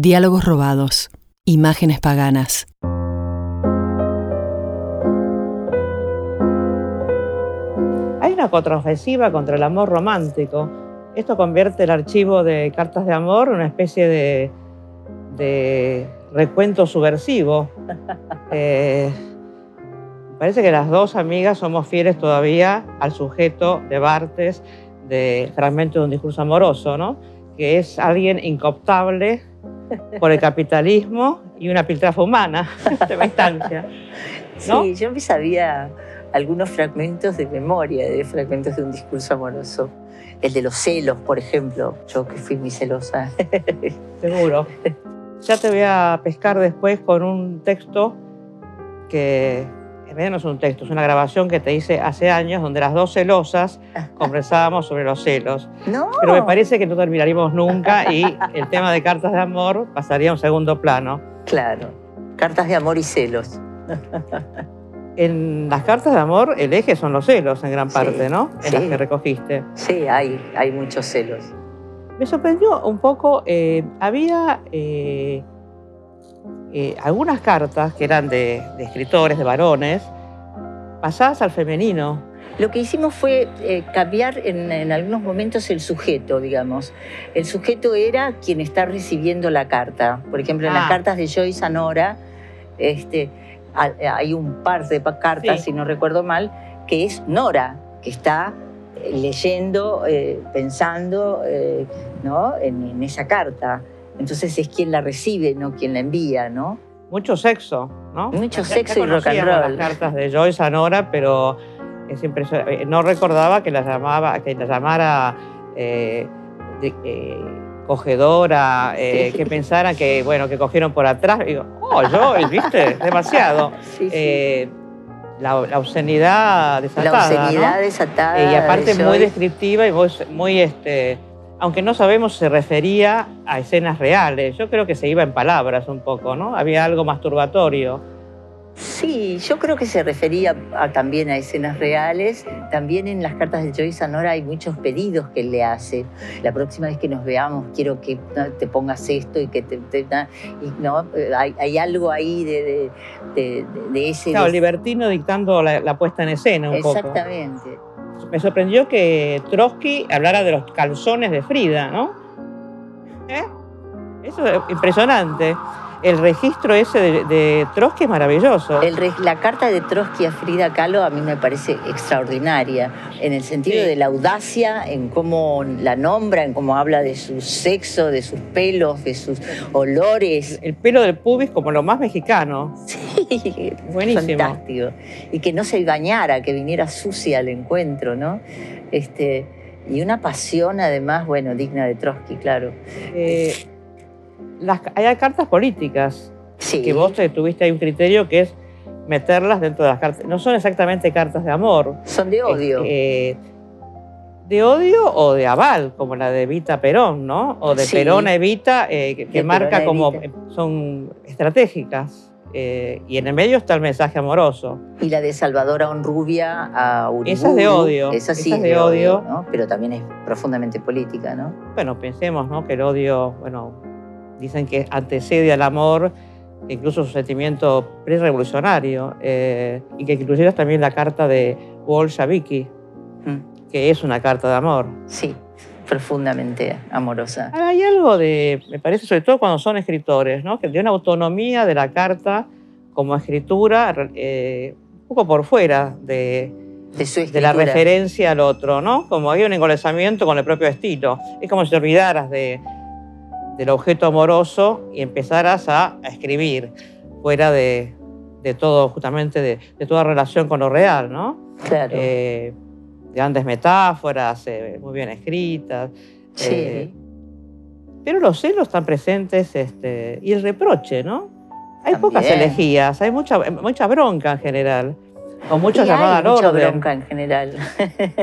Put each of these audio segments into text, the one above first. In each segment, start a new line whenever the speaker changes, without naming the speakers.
Diálogos robados. Imágenes paganas.
Hay una contraofensiva contra el amor romántico. Esto convierte el archivo de cartas de amor en una especie de, de recuento subversivo. Eh, parece que las dos amigas somos fieles todavía al sujeto de Bartes de Fragmento de un discurso amoroso, ¿no? que es alguien incooptable por el capitalismo y una piltrafa humana de instancia. ¿no?
Sí, yo me sabía algunos fragmentos de memoria de fragmentos de un discurso amoroso. El de los celos, por ejemplo, yo que fui muy celosa.
Seguro. Ya te voy a pescar después con un texto que no es un texto, es una grabación que te hice hace años donde las dos celosas conversábamos sobre los celos.
No.
Pero me parece que no terminaríamos nunca y el tema de cartas de amor pasaría a un segundo plano.
Claro. Cartas de amor y celos.
En las cartas de amor el eje son los celos en gran
Sí,
parte, ¿no? En las que recogiste.
Sí, hay, hay muchos celos.
Me sorprendió un poco, eh, había eh, eh, algunas cartas que eran de, de escritores, de varones, pasadas al femenino.
Lo que hicimos fue eh, cambiar en, en algunos momentos el sujeto, digamos. El sujeto era quien está recibiendo la carta. Por ejemplo, en las
Ah.
cartas de Joyce a Nora, este, ha- hay un par de cartas,
Sí.
si no recuerdo mal, que es Nora, que está eh, leyendo, eh, pensando ¿no? en, en esa carta. Entonces es quien la recibe, no quien la envía, ¿no?
Mucho sexo, ¿no?
Mucho
Ya- ya
sexo y rock and roll.
las cartas de Joyce a Nora, pero es impresionante. No recordaba que la llamaba, que la llamara eh, de- eh, cogedora, eh,
Sí.
que pensara que, bueno, que cogieron por atrás. Digo, oh, Joyce, ¿viste? Demasiado.
Sí, sí.
Eh, la, la obscenidad desatada,
la obscenidad
¿no?
desatada.
Eh, y aparte
de
muy descriptiva y muy, muy, este, aunque no sabemos si se refería a escenas reales, yo creo que se iba en palabras un poco, ¿no? Había algo masturbatorio.
Sí, yo creo que se refería a- también a escenas reales. También en las cartas de Joyce a Nora hay muchos pedidos que él le hace. La próxima vez que nos veamos quiero que te pongas esto y que te... te- na- y, ¿no? Hay, hay algo ahí de, de, de- ese...
Claro, libertino dictando la, la puesta en escena un poco.
Exactamente.
Me sorprendió que Trotsky hablara de los calzones de Frida, ¿no? ¿Eh? Eso es impresionante. El registro ese de, de Trotsky es maravilloso.
El la carta de Trotsky a Frida Kahlo a mí me parece extraordinaria, en el sentido
Sí.
de la audacia, en cómo la nombra, en cómo habla de su sexo, de sus pelos, de sus olores.
El pelo del pubis como lo más mexicano.
Sí,
Buenísimo.
fantástico. Y que no se bañara, que viniera sucia al encuentro, ¿no? Este, y una pasión además, bueno, digna de Trotsky, claro.
Eh, las, hay cartas políticas
Sí.
que vos te- tuviste ahí un criterio que es meterlas dentro de las cartas. No son exactamente cartas de amor.
Son de odio.
Eh, de odio o de aval, como la de Evita Perón, ¿no? O de
Sí.
Perón a Evita, eh, que, que
De
marca
a
como son estratégicas. eh, y en el medio está el mensaje amoroso.
Y la de Salvador Onrubia a Uriburu.
Esa es de odio,
Esa sí
esa
es de odio,
odio.
¿no? Pero también es profundamente política, ¿no?
Bueno, pensemos, ¿no? Que el odio, bueno, dicen que antecede al amor, incluso su sentimiento pre-revolucionario, eh, y que incluyeras también la carta de Bolsheviki,
Mm.
que es una carta de amor.
Sí, profundamente amorosa.
Hay algo de, me parece, sobre todo cuando son escritores, ¿no? Que de una autonomía de la carta como escritura, eh, un poco por fuera de,
De su
de la referencia al otro, ¿no? Como hay un engolesamiento con el propio estilo. Es como si te olvidaras de, del objeto amoroso y empezaras a, a escribir fuera de, de todo, justamente de, de toda relación con lo real, ¿no?
Claro.
Eh, grandes metáforas, eh, muy bien escritas.
sí.
eh, pero los celos están presentes este, y el reproche, ¿no? Hay pocas elegías, hay mucha, mucha bronca en general, o mucha
Y hay
llamada al
mucha
orden.
bronca en general.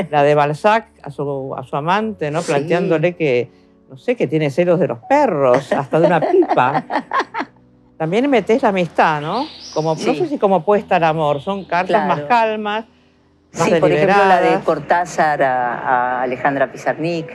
La de Balzac a su, a su amante, ¿no?
Sí.
Planteándole que, no sé, que tiene celos de los perros, hasta de una pipa. También metés la amistad, ¿no? Como, No
Sí.
sé si como puesta al amor, son cartas
Claro.
más calmas, más
Sí, por ejemplo, la de. Cortázar a, a Alejandra Pizarnik,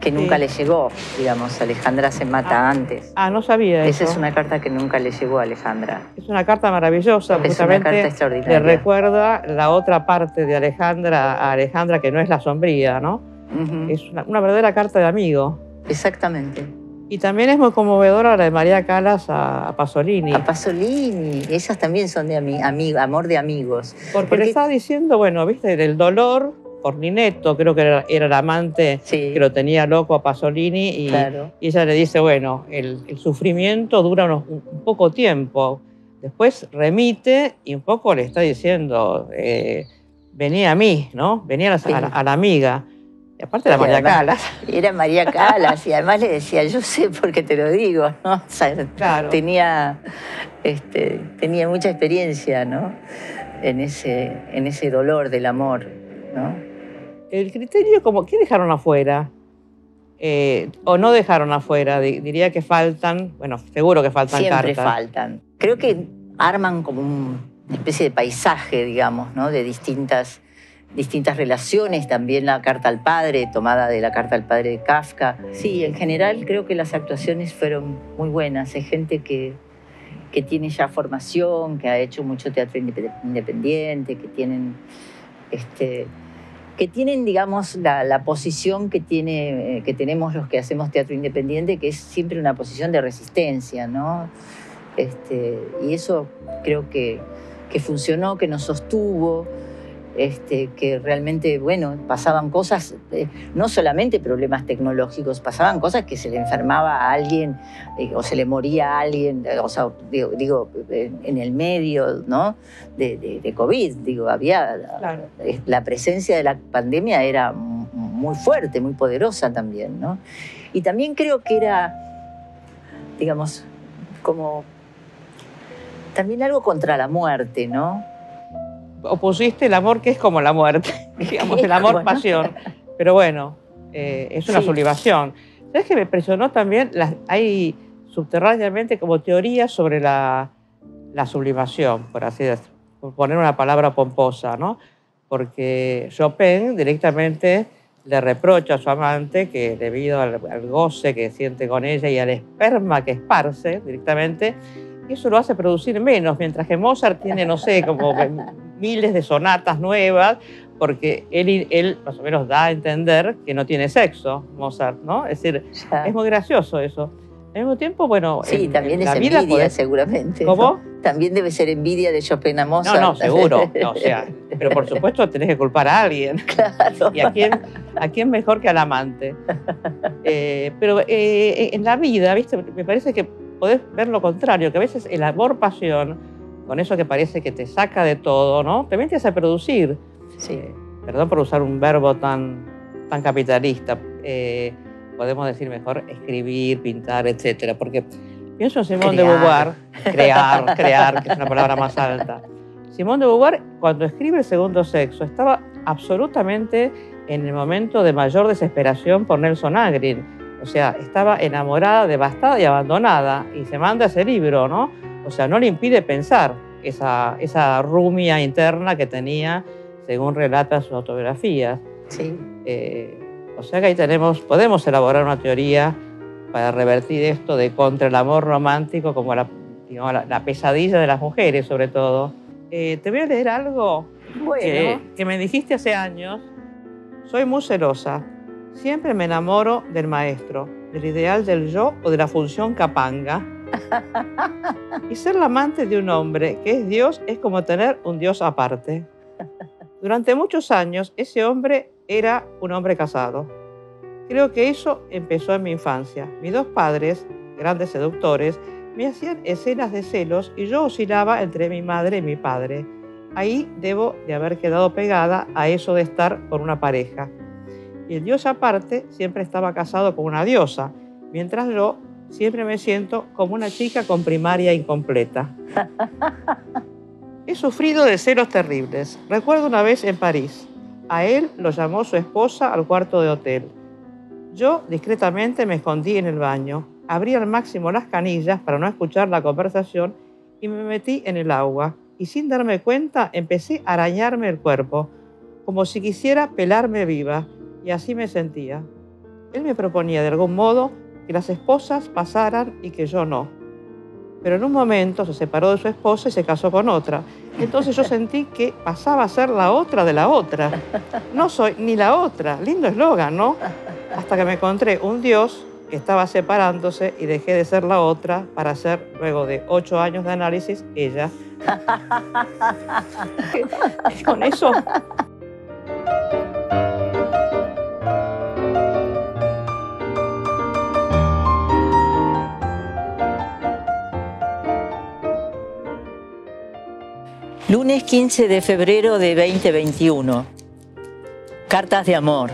que nunca le llegó, digamos, Alejandra se mata antes.
Ah, no sabía
Esa
eso.
es una carta que nunca le llegó a Alejandra.
Es una carta maravillosa,
Es una
justamente
carta
le
extraordinaria.
recuerda la otra parte de Alejandra a Alejandra, que no es la sombría, ¿no?
Ujú,
Es una, una verdadera carta de amigo.
Exactamente.
Y también es muy conmovedora la de María Calas a, a Pasolini,
A Pasolini, esas también son de ami- amor de amigos.
porque,
porque-
le estaba diciendo, bueno, viste, del dolor por Ninetto, creo que era, era el amante
Sí,
que lo tenía loco a Pasolini, y,
claro.
y ella le dice, bueno, el, el sufrimiento dura unos- un, poco tiempo, después remite y un poco le está diciendo, eh, venía a mí, ¿no? Venía a la,
Sí.
a la- a la amiga. Y aparte
Y
María Calas.
Era María Calas y además le decía, yo sé porque te lo digo, ¿no? O sea,
Claro.
tenía, este, tenía mucha experiencia, ¿no? En ese, en ese dolor del amor, ¿no?
El criterio, como, ¿qué dejaron afuera? Eh, o no dejaron afuera, Di- diría que faltan, bueno, seguro que faltan
Siempre
cartas.
faltan. Creo que arman como un- una especie de paisaje, digamos, ¿no? De distintas, distintas relaciones. También la carta al padre, tomada de la carta al padre de Kafka. Sí, en general creo que las actuaciones fueron muy buenas. Hay gente que, que tiene ya formación, que ha hecho mucho teatro independ- independiente, que tienen, este, que tienen digamos, la, la posición que, tiene, eh, que tenemos los que hacemos teatro independiente, que es siempre una posición de resistencia, ¿no? Este, y eso creo que, que funcionó, que nos sostuvo, este, que realmente, bueno, pasaban cosas, eh, no solamente problemas tecnológicos, pasaban cosas que se le enfermaba a alguien eh, o se le moría a alguien, eh, o sea, digo, digo, en el medio, ¿no? De, de- de COVID, digo, había...
Claro.
eh, La presencia de la pandemia era muy fuerte, muy poderosa también, ¿no? Y también creo que era, digamos, como también algo contra la muerte, ¿no?
Opusiste el amor que es como la muerte, digamos, el amor
Bueno.
pasión. Pero bueno, eh, es una
Sí.
sublimación. ¿Sabes que me impresionó también? Las, hay subterráneamente como teorías sobre la, la sublimación, por así decirlo, por poner una palabra pomposa, ¿no? Porque Chopin directamente le reprocha a su amante que debido al, al goce que siente con ella y al esperma que esparce directamente, eso lo hace producir menos, mientras que Mozart tiene, no sé, como miles de sonatas nuevas, porque él, él más o menos da a entender que no tiene sexo, Mozart, ¿no? Es decir,
Ya.
es muy gracioso eso. Al mismo tiempo, bueno,
Sí,
en-
también
en
es
la vida
envidia,
podés-
seguramente.
¿Cómo?
También debe ser envidia de Chopin a
No,
Mozart.
no, seguro. O sea, pero por supuesto tenés que culpar a alguien.
claro.
¿Y a quién, a quién mejor que al amante? Eh, pero eh, en la vida, ¿viste? Me parece que podés ver lo contrario, que a veces el amor-pasión, con eso que parece que te saca de todo, ¿no? También te hace producir.
Sí.
Eh, perdón por usar un verbo tan, tan capitalista. eh, podemos decir mejor escribir, pintar, etcétera. Porque pienso en Simón de
Crear.
Beauvoir, crear, crear, que es una palabra más alta. Simón de Beauvoir, cuando escribe El segundo sexo, estaba absolutamente en el momento de mayor desesperación por Nelson Agrin. O sea, estaba enamorada, devastada y abandonada. Y se manda ese libro, ¿no? O sea, no le impide pensar esa, esa rumia interna que tenía, según relata sus autobiografías.
Sí.
Eh, o sea que ahí tenemos, podemos elaborar una teoría para revertir esto de contra el amor romántico como la, digamos, la, la pesadilla de las mujeres, sobre todo. Eh, te voy a leer algo
Bueno.
que, que me dijiste hace años. Soy muy celosa. Siempre me enamoro del maestro, del ideal del yo o de la función capanga. Y ser la amante de un hombre que es Dios es como tener un Dios aparte. Durante muchos años ese hombre era un hombre casado. Creo que eso empezó en mi infancia. Mis dos padres, grandes seductores, me hacían escenas de celos y yo oscilaba entre mi madre y mi padre. Ahí debo de haber quedado pegada a eso de estar con una pareja. Y el dios aparte siempre estaba casado con una diosa, mientras yo siempre me siento como una chica con primaria incompleta. He sufrido de celos terribles. Recuerdo una vez en París. A él lo llamó su esposa al cuarto de hotel. Yo discretamente me escondí en el baño, abrí al máximo las canillas para no escuchar la conversación y me metí en el agua. Y sin darme cuenta empecé a arañarme el cuerpo, como si quisiera pelarme viva, y así me sentía. Él me proponía de algún modo que las esposas pasaran y que yo no. Pero en un momento se separó de su esposa y se casó con otra. Entonces yo sentí que pasaba a ser la otra de la otra. No soy ni la otra. Lindo eslogan, ¿no? Hasta que me encontré un Dios que estaba separándose y dejé de ser la otra para ser, luego de ocho años de análisis, ella. con eso
Lunes 15 de febrero de 2021. Cartas de amor.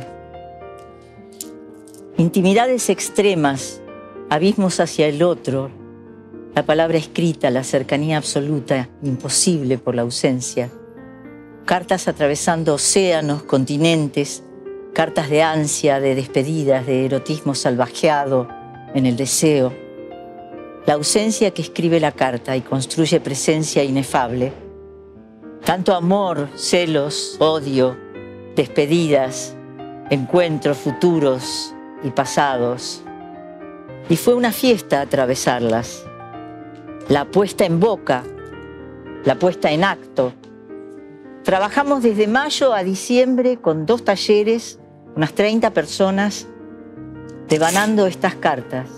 Intimidades extremas, abismos hacia el otro, la palabra escrita, la cercanía absoluta, imposible por la ausencia. Cartas atravesando océanos, continentes, cartas de ansia, de despedidas, de erotismo salvajeado en el deseo. La ausencia que escribe la carta y construye presencia inefable tanto amor, celos, odio, despedidas, encuentros futuros y pasados. Y fue una fiesta atravesarlas. La puesta en boca, la puesta en acto. Trabajamos desde mayo a diciembre con dos talleres, unas 30 personas, devanando estas cartas.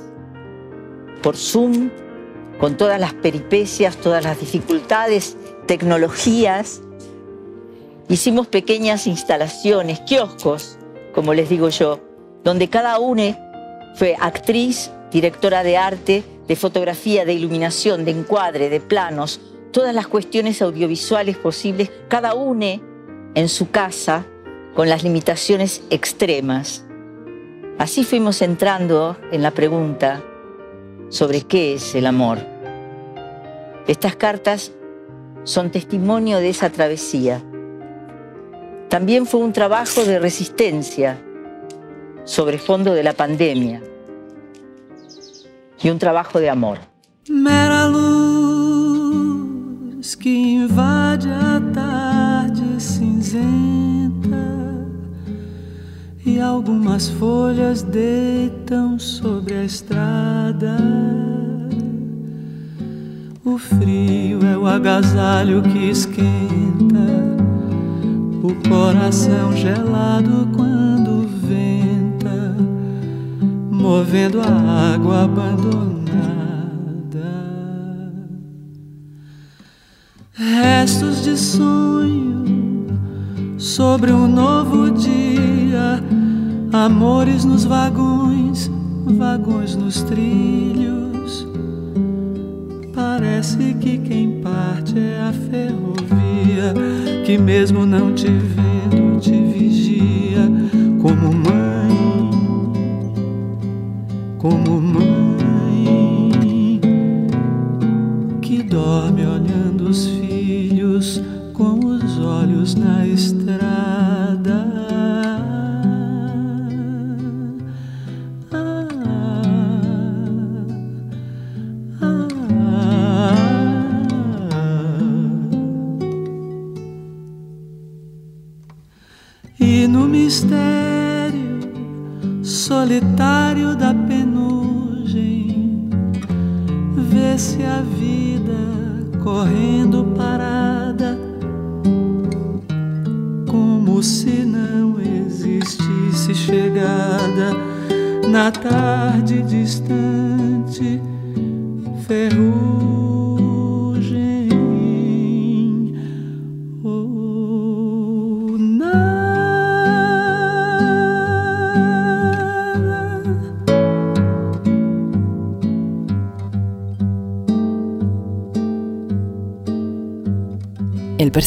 Por Zoom, con todas las peripecias, todas las dificultades tecnologías, hicimos pequeñas instalaciones, kioscos, como les digo yo, donde cada una fue actriz, directora de arte, de fotografía, de iluminación, de encuadre, de planos, todas las cuestiones audiovisuales posibles, cada una en su casa con las limitaciones extremas. Así fuimos entrando en la pregunta sobre qué es el amor. Estas cartas son testimonio de esa travesía. También fue un trabajo de resistencia sobre fondo de la pandemia y un trabajo de amor.
Mera luz que invade a tarde cinzenta e algumas folhas deitam sobre a estrada. O frio é o agasalho que esquenta. O coração gelado quando venta, movendo a água abandonada. Restos de sonho sobre um novo dia, amores nos vagões, vagões nos trilhos Parece que quem parte é a ferrovia, que mesmo não te vendo te vigia, como mãe, como mãe,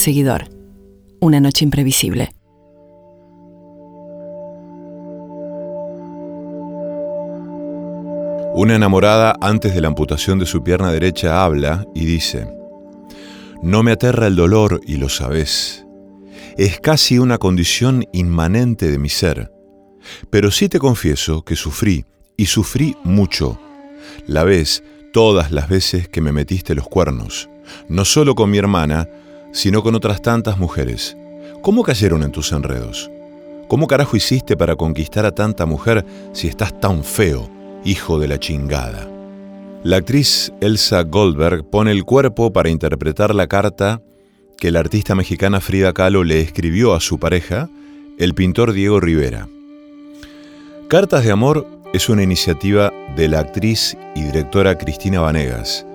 perseguidor. Una noche imprevisible.
Una enamorada antes de la amputación de su pierna derecha habla y dice, No me aterra el dolor y lo sabes. Es casi una condición inmanente de mi ser. Pero sí te confieso que sufrí, y sufrí mucho. La ves todas las veces que me metiste los cuernos, no solo con mi hermana, sino con otras tantas mujeres. ¿Cómo cayeron en tus enredos? ¿Cómo carajo hiciste para conquistar a tanta mujer si estás tan feo, hijo de la chingada? La actriz Elsa Goldberg pone el cuerpo para interpretar la carta que la artista mexicana Frida Kahlo le escribió a su pareja, el pintor Diego Rivera. Cartas de Amor es una iniciativa de la actriz y directora Cristina Vanegas,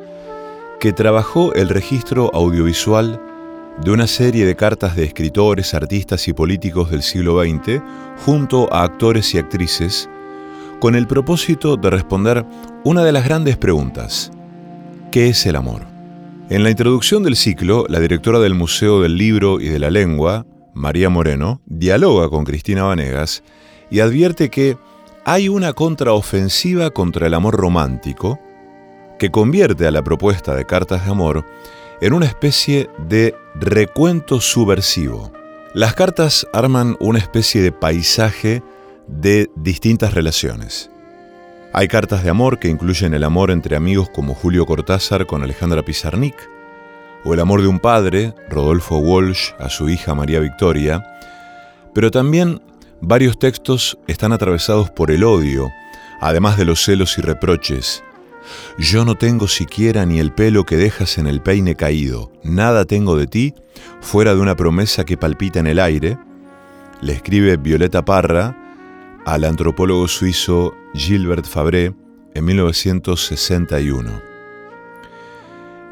que trabajó el registro audiovisual de una serie de cartas de escritores, artistas y políticos del siglo XX junto a actores y actrices con el propósito de responder una de las grandes preguntas, ¿qué es el amor? En la introducción del ciclo, la directora del Museo del Libro y de la Lengua, María Moreno, dialoga con Cristina Vanegas y advierte que hay una contraofensiva contra el amor romántico que convierte a la propuesta de cartas de amor en una especie de recuento subversivo. Las cartas arman una especie de paisaje de distintas relaciones. Hay cartas de amor que incluyen el amor entre amigos como Julio Cortázar con Alejandra Pizarnik, o el amor de un padre, Rodolfo Walsh, a su hija María Victoria, pero también varios textos están atravesados por el odio, además de los celos y reproches, yo no tengo siquiera ni el pelo que dejas en el peine caído, nada tengo de ti, fuera de una promesa que palpita en el aire, le escribe Violeta Parra al antropólogo suizo Gilbert Fabré en 1961.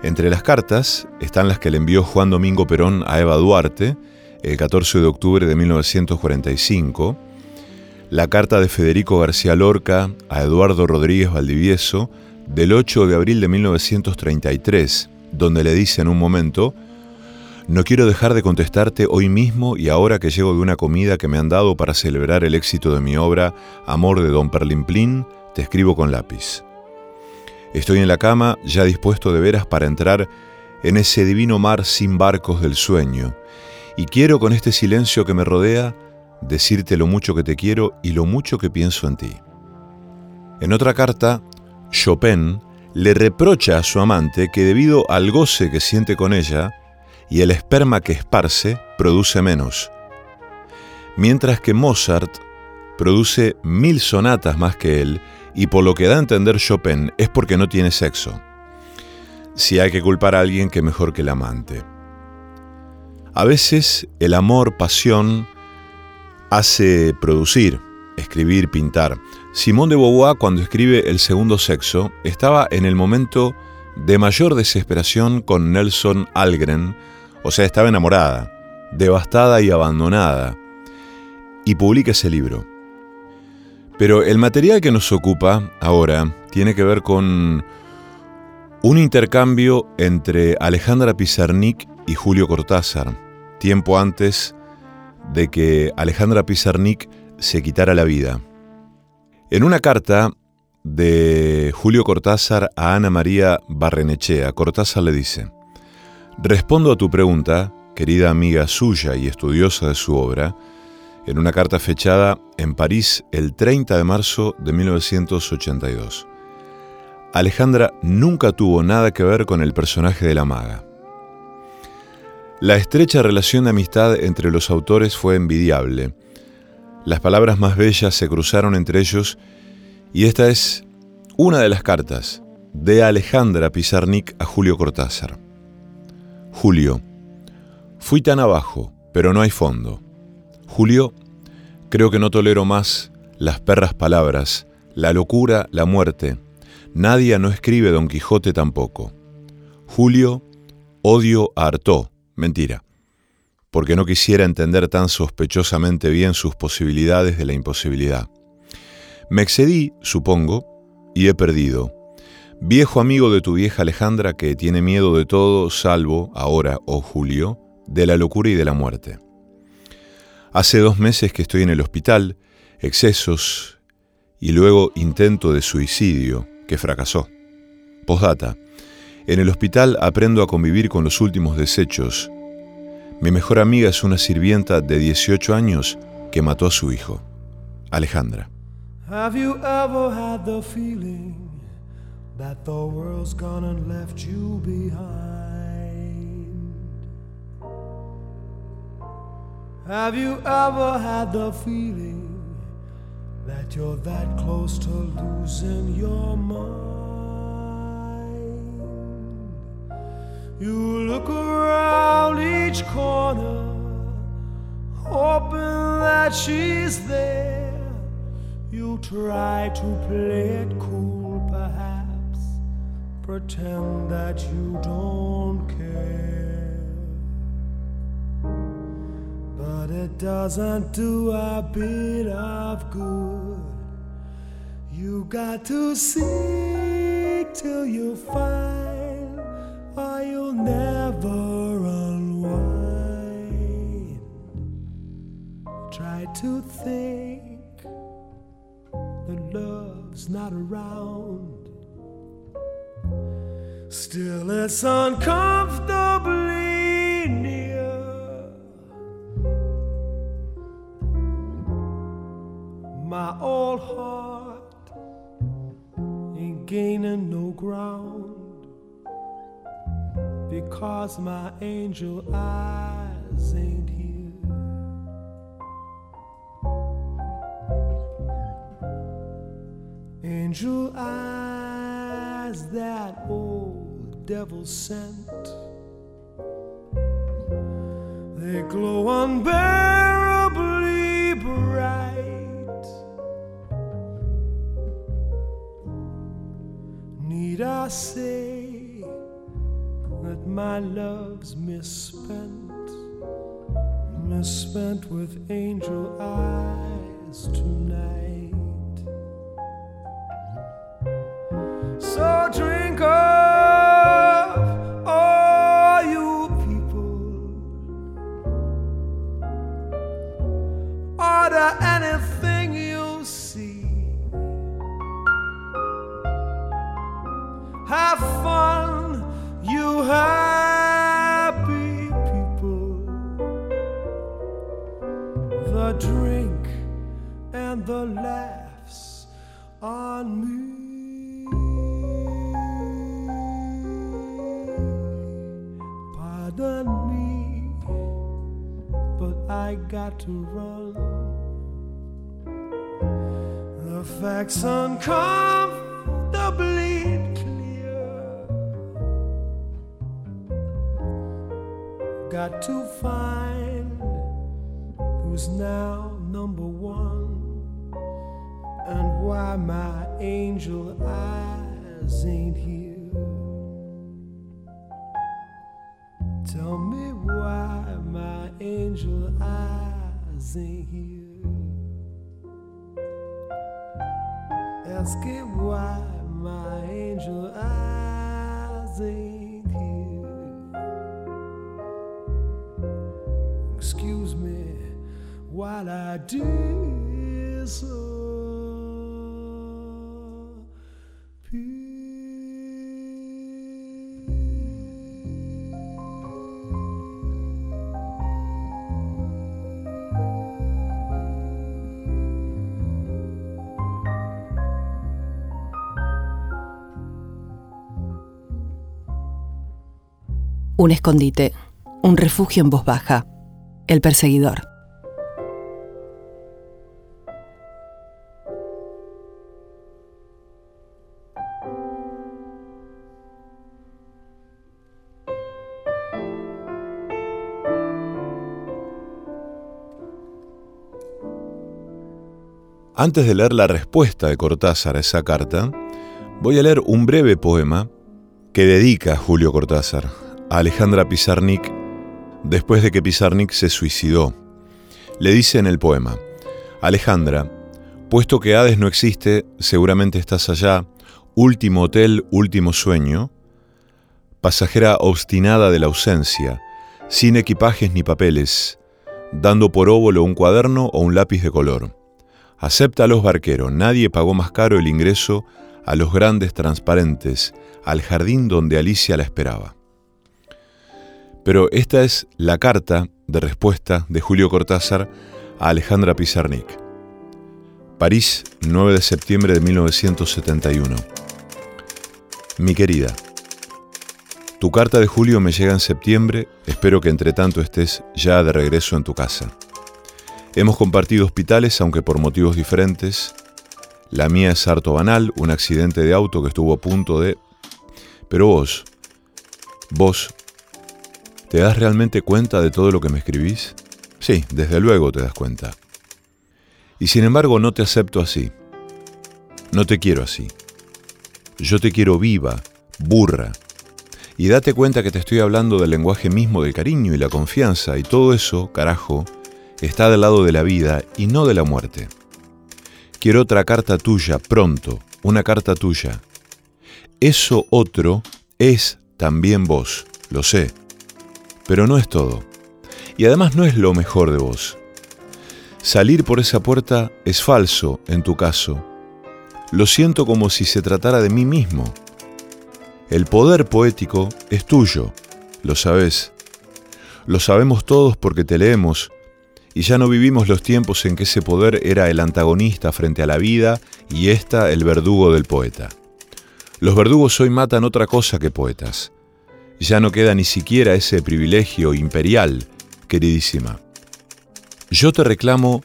Entre las cartas están las que le envió Juan Domingo Perón a Eva Duarte el 14 de octubre de 1945, la carta de Federico García Lorca a Eduardo Rodríguez Valdivieso del 8 de abril de 1933, donde le dice en un momento, no quiero dejar de contestarte hoy mismo y ahora que llego de una comida que me han dado para celebrar el éxito de mi obra Amor de Don Perlimplín, te escribo con lápiz. Estoy en la cama ya dispuesto de veras para entrar en ese divino mar sin barcos del sueño, y quiero con este silencio que me rodea decirte lo mucho que te quiero y lo mucho que pienso en ti. En otra carta, Chopin le reprocha a su amante que debido al goce que siente con ella y el esperma que esparce, produce menos. Mientras que Mozart produce mil sonatas más que él y por lo que da a entender Chopin es porque no tiene sexo. Si hay que culpar a alguien que mejor que el amante. A veces el amor, pasión, hace producir, escribir, pintar. Simón de Beauvoir, cuando escribe El segundo sexo, estaba en el momento de mayor desesperación con Nelson Algren, o sea, estaba enamorada, devastada y abandonada, y publica ese libro. Pero el material que nos ocupa ahora tiene que ver con un intercambio entre Alejandra Pizarnik y Julio Cortázar, tiempo antes de que Alejandra Pizarnik se quitara la vida. En una carta de Julio Cortázar a Ana María Barrenechea, Cortázar le dice, Respondo a tu pregunta, querida amiga suya y estudiosa de su obra, en una carta fechada en París el 30 de marzo de 1982. Alejandra nunca tuvo nada que ver con el personaje de la maga. La estrecha relación de amistad entre los autores fue envidiable, las palabras más bellas se cruzaron entre ellos y esta es una de las cartas de Alejandra Pizarnik a Julio Cortázar. Julio, fui tan abajo, pero no hay fondo. Julio, creo que no tolero más las perras palabras, la locura, la muerte. Nadie no escribe Don Quijote tampoco. Julio, odio a Artaud. Mentira porque no quisiera entender tan sospechosamente bien sus posibilidades de la imposibilidad. Me excedí, supongo, y he perdido. Viejo amigo de tu vieja Alejandra que tiene miedo de todo, salvo, ahora, oh Julio, de la locura y de la muerte. Hace dos meses que estoy en el hospital, excesos y luego intento de suicidio que fracasó. Postdata. En el hospital aprendo a convivir con los últimos desechos mi mejor amiga es una sirvienta de 18 años que mató a su hijo, Alejandra. Have you ever had the feeling that the world's gone and left you behind?
Have you ever had the feeling that you're that close to losing your mind? You look around each corner, hoping that she's there. You try to play it cool, perhaps, pretend that you don't care. But it doesn't do a bit of good. You got to seek till you find, you'll never unwind. Try to think that love's not around. Still, it's uncomfortably near. My old heart ain't gaining no ground because my angel eyes ain't here. Angel eyes that old devil sent. They glow unbearably bright. Need I say my love's misspent, misspent with angel eyes tonight? Eyes ain't. Ask it why my angel eyes ain't here. Excuse me while I
Un escondite, un refugio en voz baja. El perseguidor.
Antes de leer la respuesta de Cortázar a esa carta, voy a leer un breve poema que dedica Julio Cortázar a Alejandra Pizarnik después de que Pizarnik se suicidó. Le dice en el poema, Alejandra, puesto que Hades no existe, seguramente estás allá, último hotel, último sueño, pasajera obstinada de la ausencia, sin equipajes ni papeles, dando por óvulo un cuaderno o un lápiz de color. Acéptalos, barquero, nadie pagó más caro el ingreso a los grandes transparentes, al jardín donde Alicia la esperaba. Pero esta es la carta de respuesta de Julio Cortázar a Alejandra Pizarnik. París, 9 de septiembre de 1971. Mi querida, tu carta de julio me llega en septiembre, espero que entre tanto estés ya de regreso en tu casa. Hemos compartido hospitales, aunque por motivos diferentes. La mía es harto banal, un accidente de auto que estuvo a punto de... Pero vos, vos, ¿te das realmente cuenta de todo lo que me escribís? Sí, desde luego te das cuenta. Y sin embargo no te acepto así. No te quiero así. Yo te quiero viva, burra. Y date cuenta que te estoy hablando del lenguaje mismo del cariño y la confianza, y todo eso, carajo, está del lado de la vida y no de la muerte. Quiero otra carta tuya, pronto, una carta tuya. Eso otro es también vos, lo sé, pero no es todo. Y además no es lo mejor de vos. Salir por esa puerta es falso en tu caso. Lo siento como si se tratara de mí mismo. El poder poético es tuyo, lo sabes. Lo sabemos todos porque te leemos y ya no vivimos los tiempos en que ese poder era el antagonista frente a la vida y ésta el verdugo del poeta. Los verdugos hoy matan otra cosa que poetas. Ya no queda ni siquiera ese privilegio imperial, queridísima. Yo te reclamo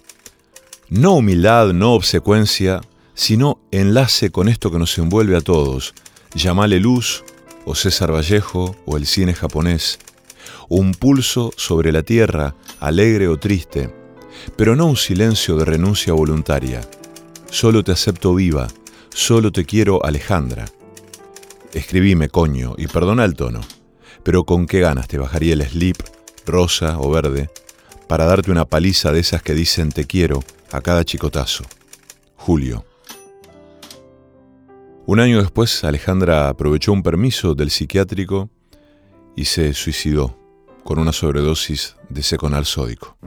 no humildad, no obsecuencia, sino enlace con esto que nos envuelve a todos. Llamale luz, o César Vallejo, o el cine japonés, un pulso sobre la tierra, alegre o triste, pero no un silencio de renuncia voluntaria. Solo te acepto viva, solo te quiero Alejandra. Escribime, coño, y perdona el tono, pero con qué ganas te bajaría el slip, rosa o verde, para darte una paliza de esas que dicen te quiero a cada chicotazo. Julio. Un año después, Alejandra aprovechó un permiso del psiquiátrico y se suicidó con una sobredosis de seconal sódico.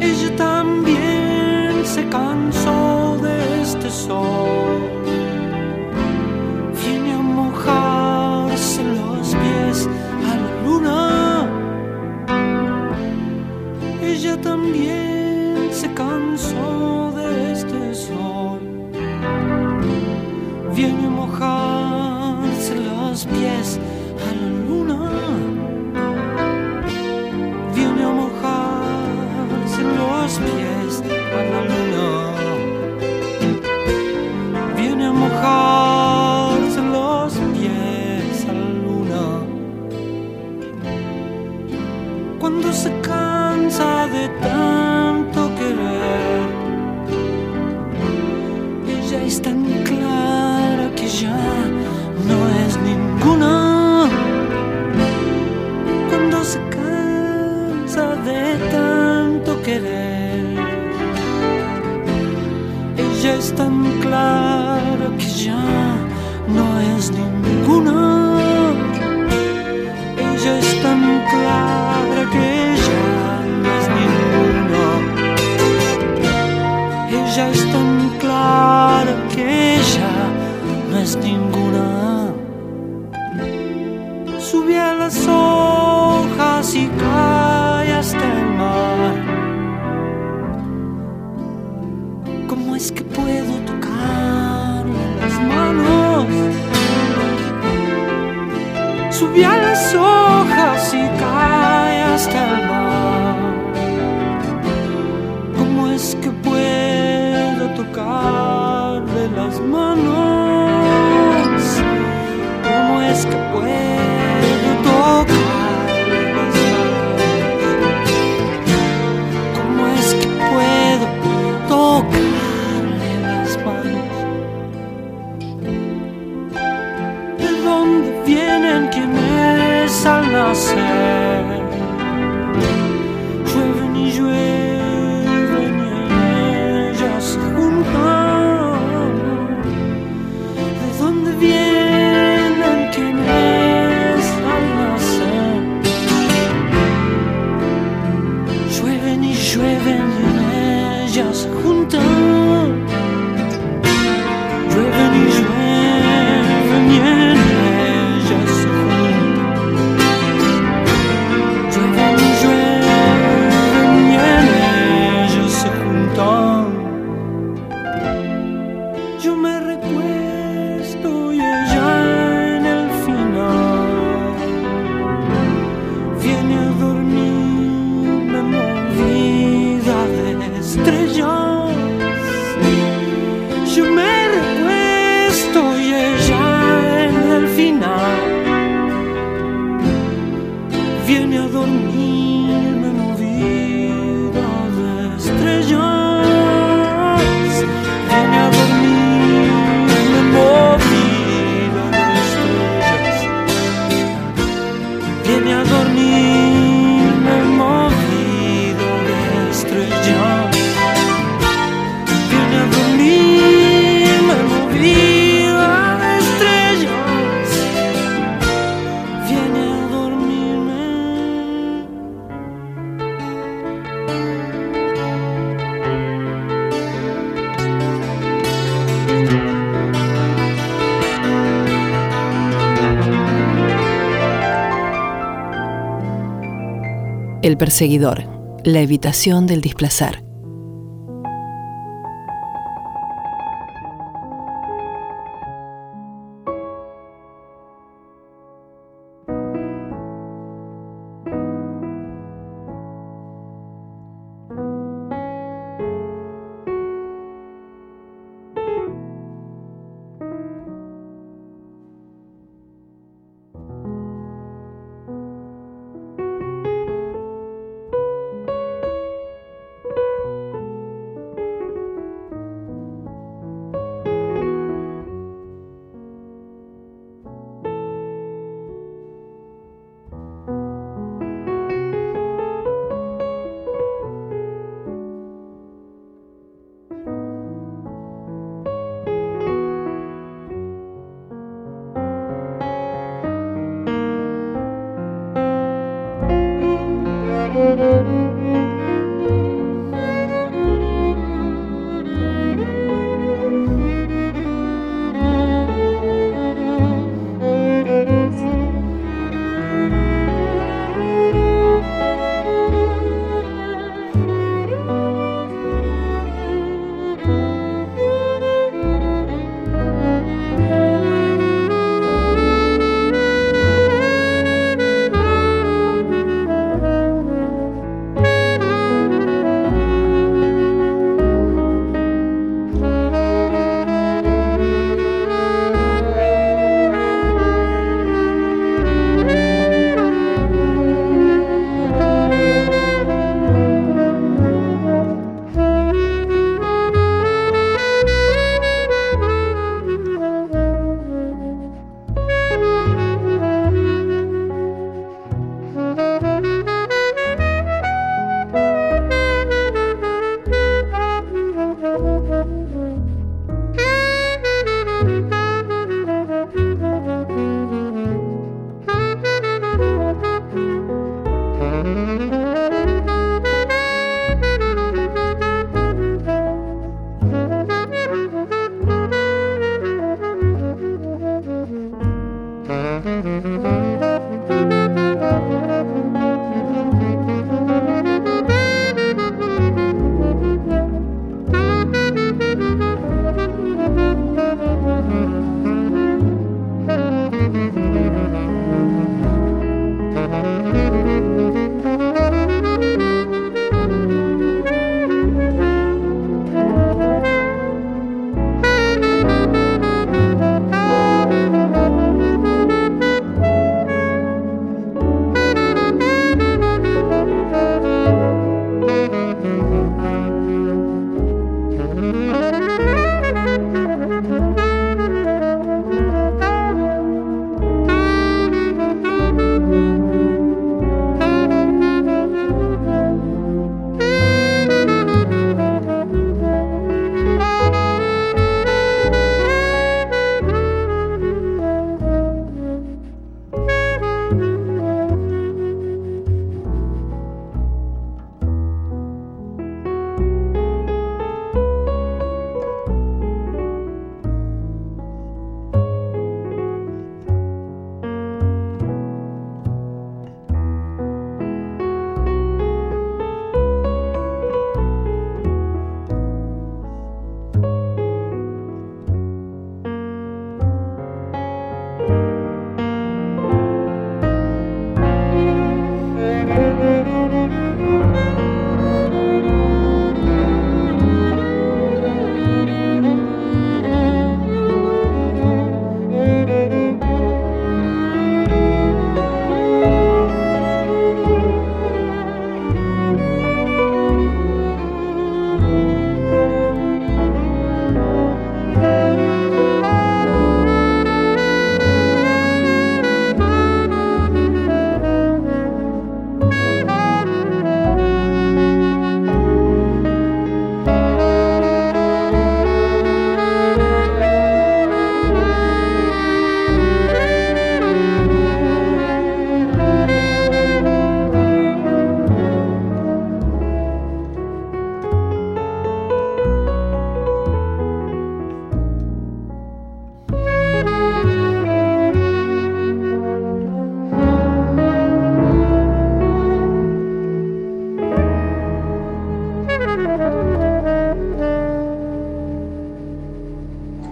Ella también se cansó de este sol. Pies a la luna. Viene a mojarse los pies Llueven ellas se
Perseguidor, la evitación del displazar.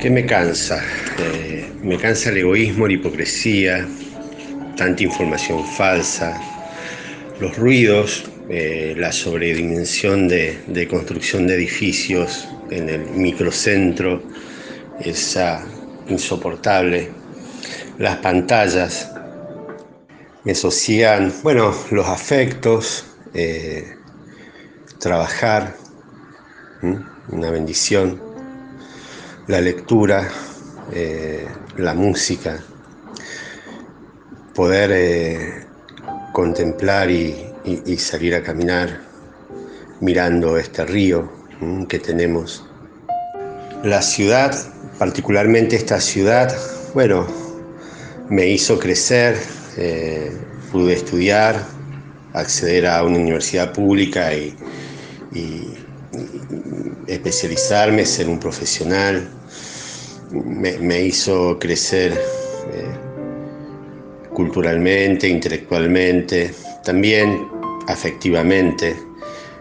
¿Qué me cansa? Eh, me cansa el egoísmo, la hipocresía, tanta información falsa, los ruidos, eh, la sobredimensión de, construcción de edificios en el microcentro, esa insoportable, las pantallas, me sosiegan, bueno, los afectos, eh, trabajar, una bendición, la lectura, eh, la música, poder contemplar y, salir a caminar mirando este río que tenemos. La ciudad, particularmente esta ciudad, bueno, me hizo crecer, eh, pude estudiar, acceder a una universidad pública y, especializarme, ser un profesional, me, hizo crecer eh, culturalmente, intelectualmente, también afectivamente.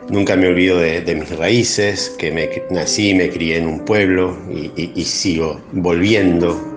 Nunca me olvido de, mis raíces, que me, nací me crié en un pueblo y sigo volviendo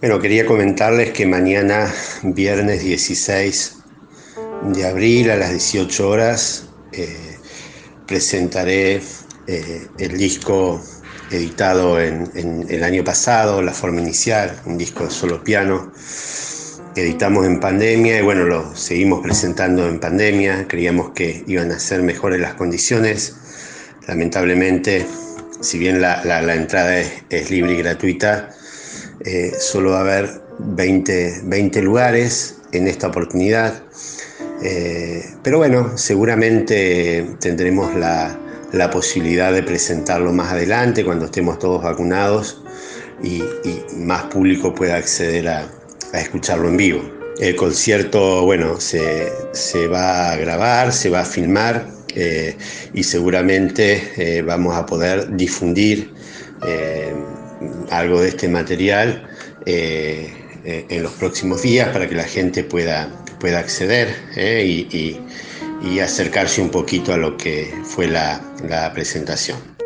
Bueno, quería comentarles que mañana, viernes 16 de abril a las 18 horas, eh, presentaré eh, el disco editado en, el año pasado, La Forma Inicial, un disco de solo piano que editamos en pandemia y bueno, lo seguimos presentando en pandemia, creíamos que iban a ser mejores las condiciones, lamentablemente, si bien la, entrada es libre y gratuita, eh, solo va a haber 20, 20 lugares en esta oportunidad. Eh, pero bueno, seguramente tendremos la, posibilidad de presentarlo más adelante cuando estemos todos vacunados y, más público pueda acceder a, escucharlo en vivo. El concierto, bueno, se, va a grabar, se va a filmar eh, y seguramente vamos a poder difundir algo de este material en los próximos días para que la gente pueda, pueda acceder y, acercarse un poquito a lo que fue la presentación.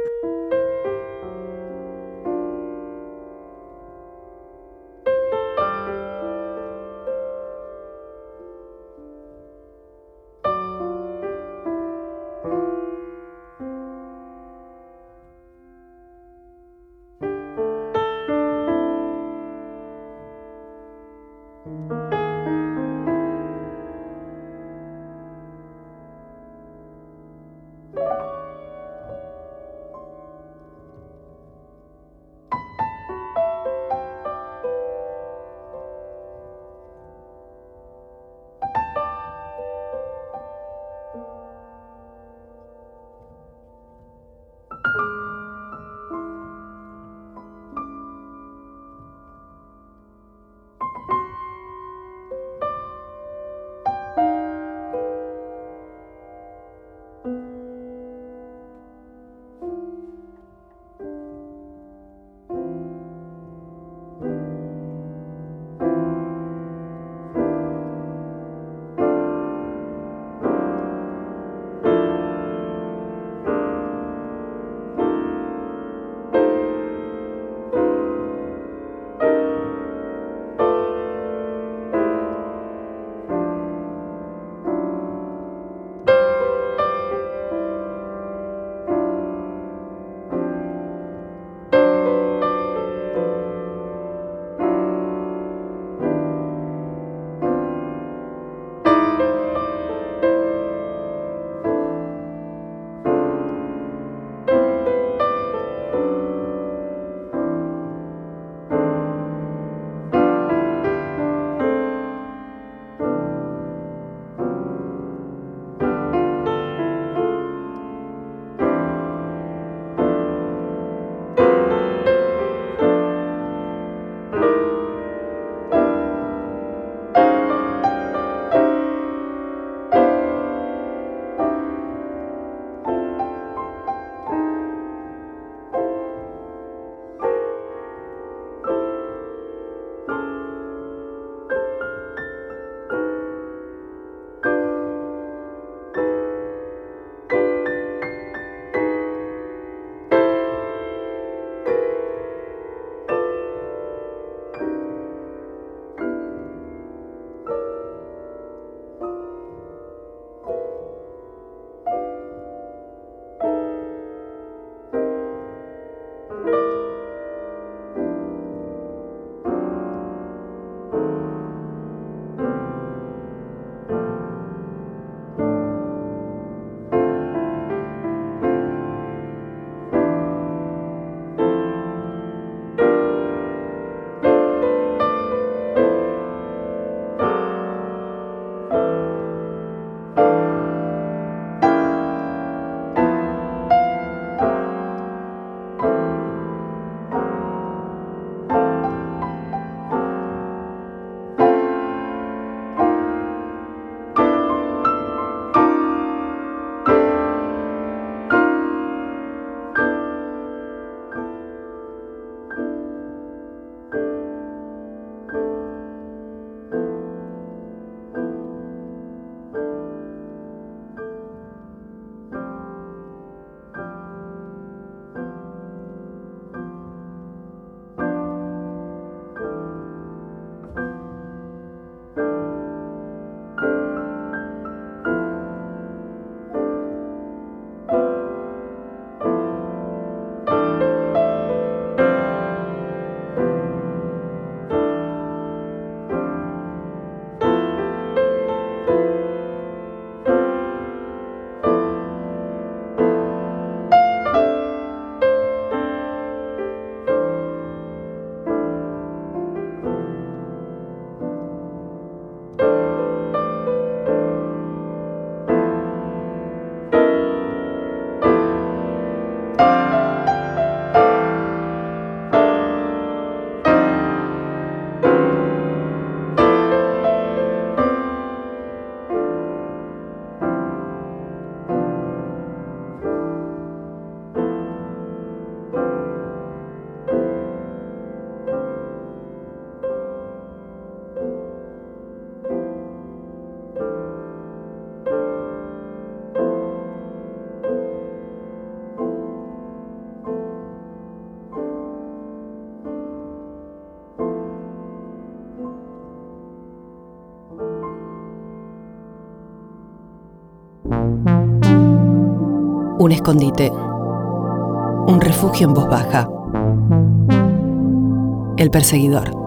Un escondite. Un refugio en voz baja. El perseguidor.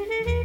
Mm-hmm.